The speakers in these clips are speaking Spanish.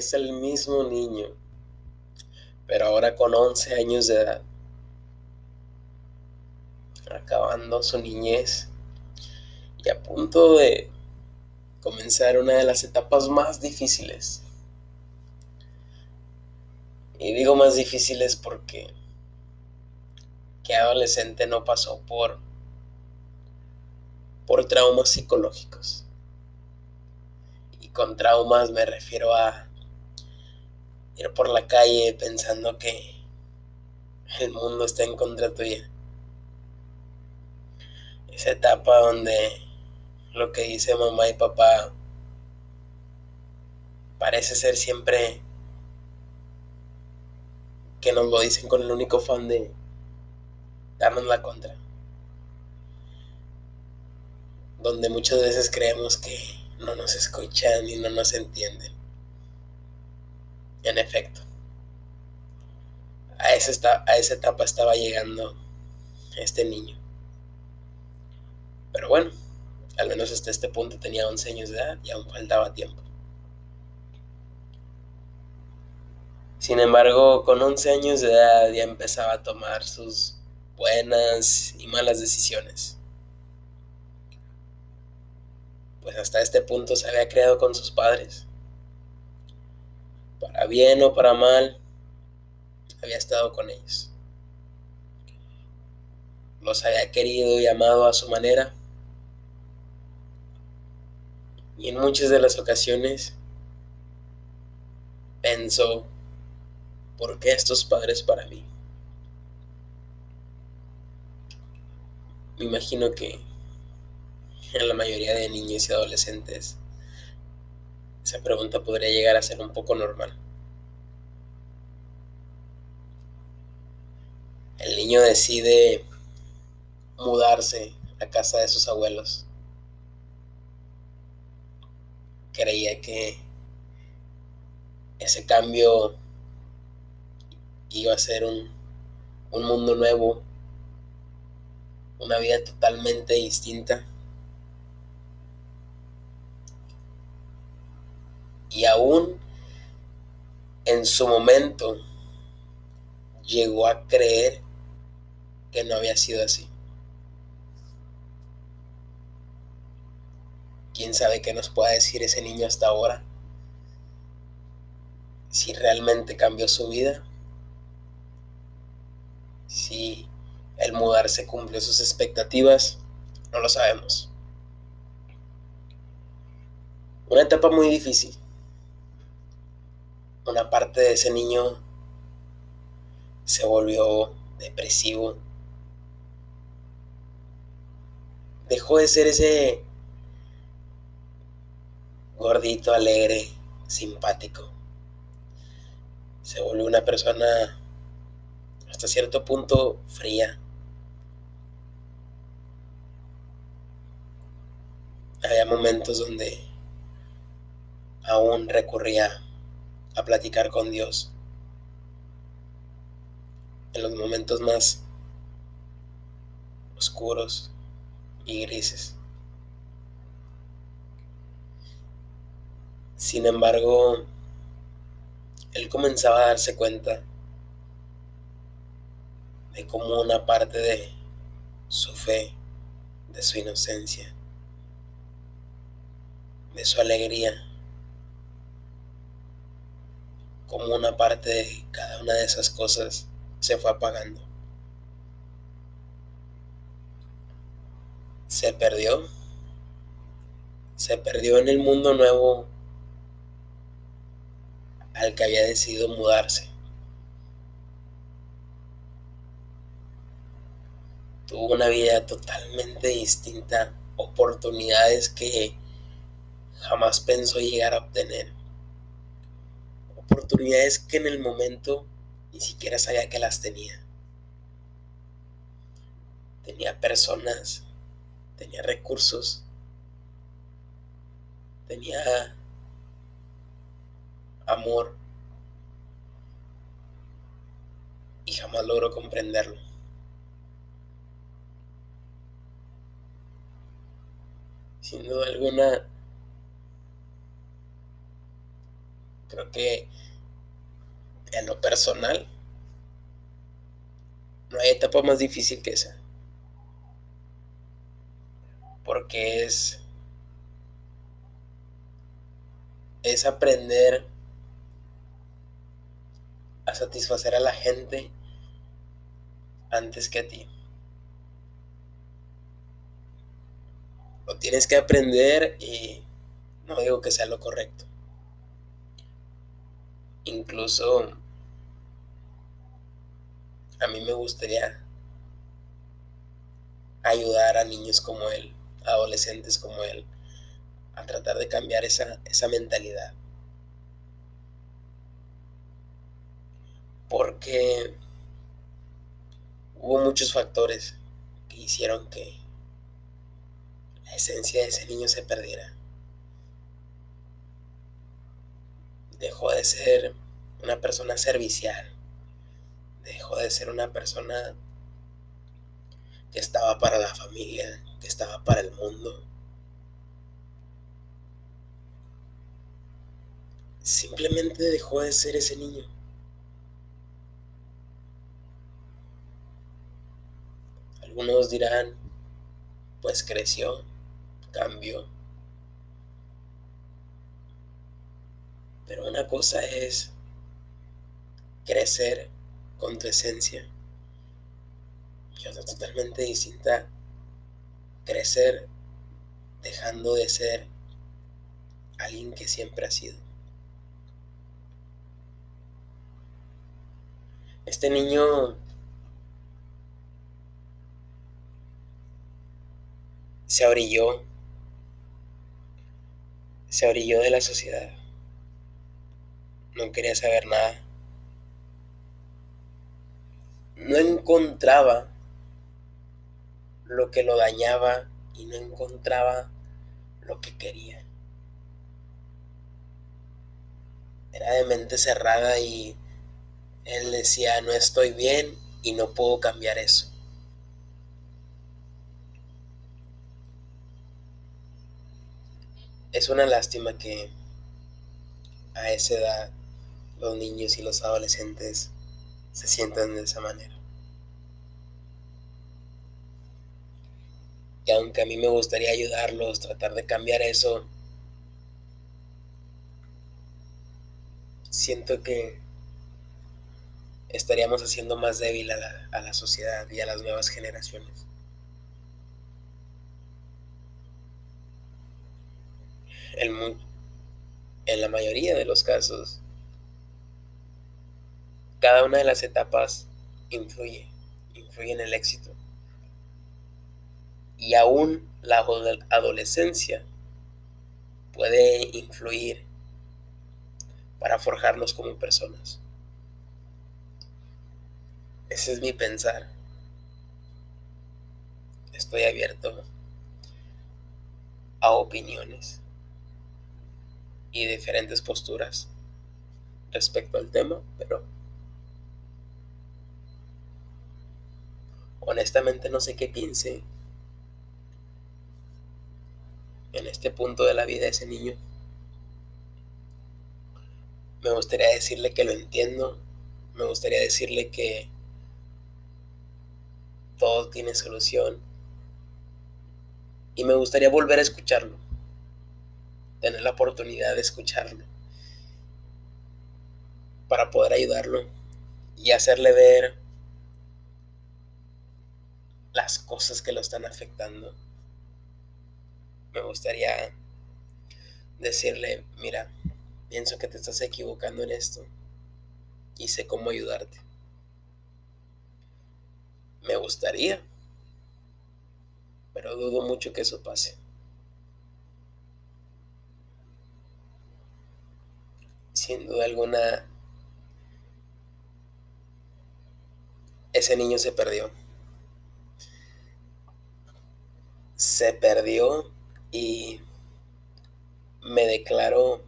Es el mismo niño, pero ahora con 11 años de edad, acabando su niñez y a punto de comenzar una de las etapas más difíciles. Y digo más difíciles porque ¿qué adolescente no pasó por por traumas psicológicos? Y con traumas me refiero a ir por la calle pensando que el mundo está en contra tuya. Esa etapa donde lo que dice mamá y papá parece ser siempre que nos lo dicen con el único fan de darnos la contra. Donde muchas veces creemos que no nos escuchan y no nos entienden. En efecto, a esa, a esa etapa estaba llegando este niño. Pero bueno, al menos hasta este punto tenía 11 años de edad y aún faltaba tiempo. Sin embargo, con 11 años de edad ya empezaba a tomar sus buenas y malas decisiones. Pues hasta este punto se había creado con sus padres. Para bien o para mal, había estado con ellos. Los había querido y amado a su manera y en muchas de las ocasiones pensó, ¿por qué estos padres para mí? Me imagino que en la mayoría de niños y adolescentes esa pregunta podría llegar a ser un poco normal. El niño decide mudarse a casa de sus abuelos creía que ese cambio iba a ser un, un mundo nuevo, una vida totalmente distinta. Y aún en su momento llegó a creer que no había sido así. quién sabe qué nos pueda decir ese niño hasta ahora. Si realmente cambió su vida. Si el mudarse cumplió sus expectativas. No lo sabemos. Una etapa muy difícil. Una parte de ese niño se volvió depresivo. Dejó de ser ese gordito, alegre, simpático. Se volvió una persona hasta cierto punto fría. Había momentos donde aún recurría a platicar con Dios. En los momentos más oscuros y grises. Sin embargo, él comenzaba a darse cuenta de cómo una parte de su fe, de su inocencia, de su alegría, como una parte de cada una de esas cosas se fue apagando. Se perdió. Se perdió en el mundo nuevo al que había decidido mudarse. Tuvo una vida totalmente distinta, oportunidades que jamás pensó llegar a obtener. Oportunidades que en el momento ni siquiera sabía que las tenía. Tenía personas, tenía recursos, tenía amor y jamás logro comprenderlo. Sin duda alguna, Creo que en lo personal no hay etapa más difícil que esa. Porque es es aprender a satisfacer a la gente antes que a ti. Lo tienes que aprender y no digo que sea lo correcto. Incluso a mí me gustaría ayudar a niños como él, adolescentes como él, a tratar de cambiar esa, esa mentalidad. Porque hubo muchos factores que hicieron que la esencia de ese niño se perdiera. Dejó de ser una persona servicial. Dejó de ser una persona que estaba para la familia, que estaba para el mundo. Simplemente dejó de ser ese niño. Algunos dirán, pues creció, cambió. Pero una cosa es crecer con tu esencia y otra totalmente distinta, crecer dejando de ser alguien que siempre ha sido. Este niño se orilló, se orilló de la sociedad. No quería saber nada. No encontraba lo que lo dañaba y no encontraba lo que quería. Era de mente cerrada y él decía, no estoy bien y no puedo cambiar eso. Es una lástima que a esa edad los niños y los adolescentes se sientan de esa manera. Y aunque a mí me gustaría ayudarlos, tratar de cambiar eso, siento que estaríamos haciendo más débil a la, a la sociedad y a las nuevas generaciones. en la mayoría de los casos, cada una de las etapas influye, influye en el éxito. Y aún la adolescencia puede influir para forjarnos como personas. Ese es mi pensar. Estoy abierto a opiniones y diferentes posturas respecto al tema, pero honestamente no sé qué piense en este punto de la vida de ese niño. Me gustaría decirle que lo entiendo, me gustaría decirle que todo tiene solución. Y me gustaría volver a escucharlo. Tener la oportunidad de escucharlo. Para poder ayudarlo y hacerle ver las cosas que lo están afectando. Me gustaría decirle, mira, pienso que te estás equivocando en esto y sé cómo ayudarte. Me gustaría, pero dudo mucho que eso pase. sin duda alguna, ese niño se perdió. Se perdió y me declaro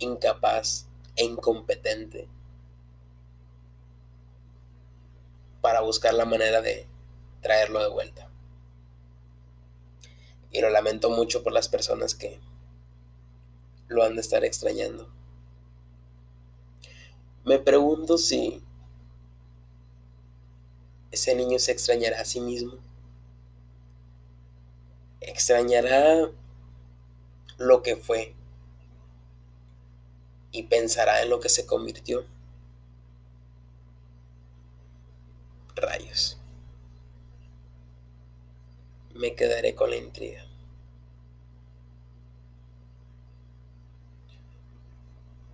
incapaz e incompetente para buscar la manera de traerlo de vuelta. Y lo lamento mucho por las personas que lo han de estar extrañando. Me pregunto si ese niño se extrañará a sí mismo. Extrañará lo que fue y pensará en lo que se convirtió. Rayos. Me quedaré con la intriga.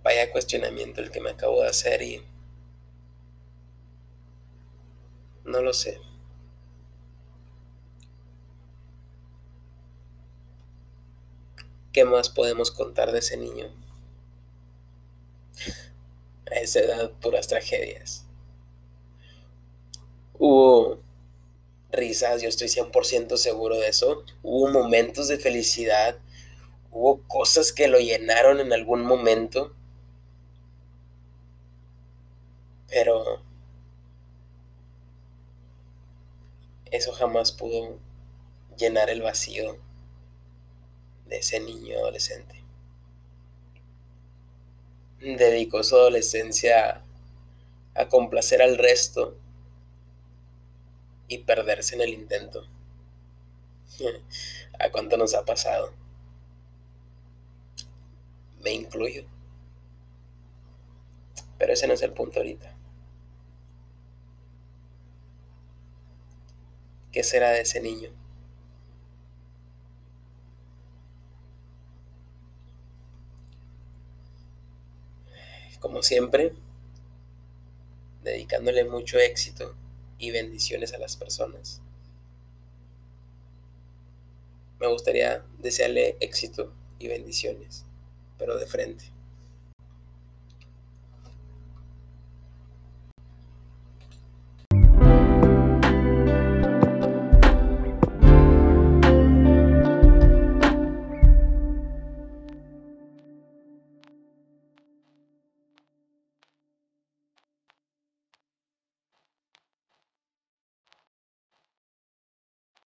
Vaya cuestionamiento el que me acabo de hacer y no lo sé. ¿Qué más podemos contar de ese niño? A esa edad, puras tragedias. Hubo risas, yo estoy 100% seguro de eso. Hubo momentos de felicidad. Hubo cosas que lo llenaron en algún momento. Pero eso jamás pudo llenar el vacío de ese niño adolescente. Dedicó su adolescencia a complacer al resto y perderse en el intento. ¿A cuánto nos ha pasado? Me incluyo. Pero ese no es el punto ahorita. ¿Qué será de ese niño? Como siempre, dedicándole mucho éxito y bendiciones a las personas. Me gustaría desearle éxito y bendiciones, pero de frente.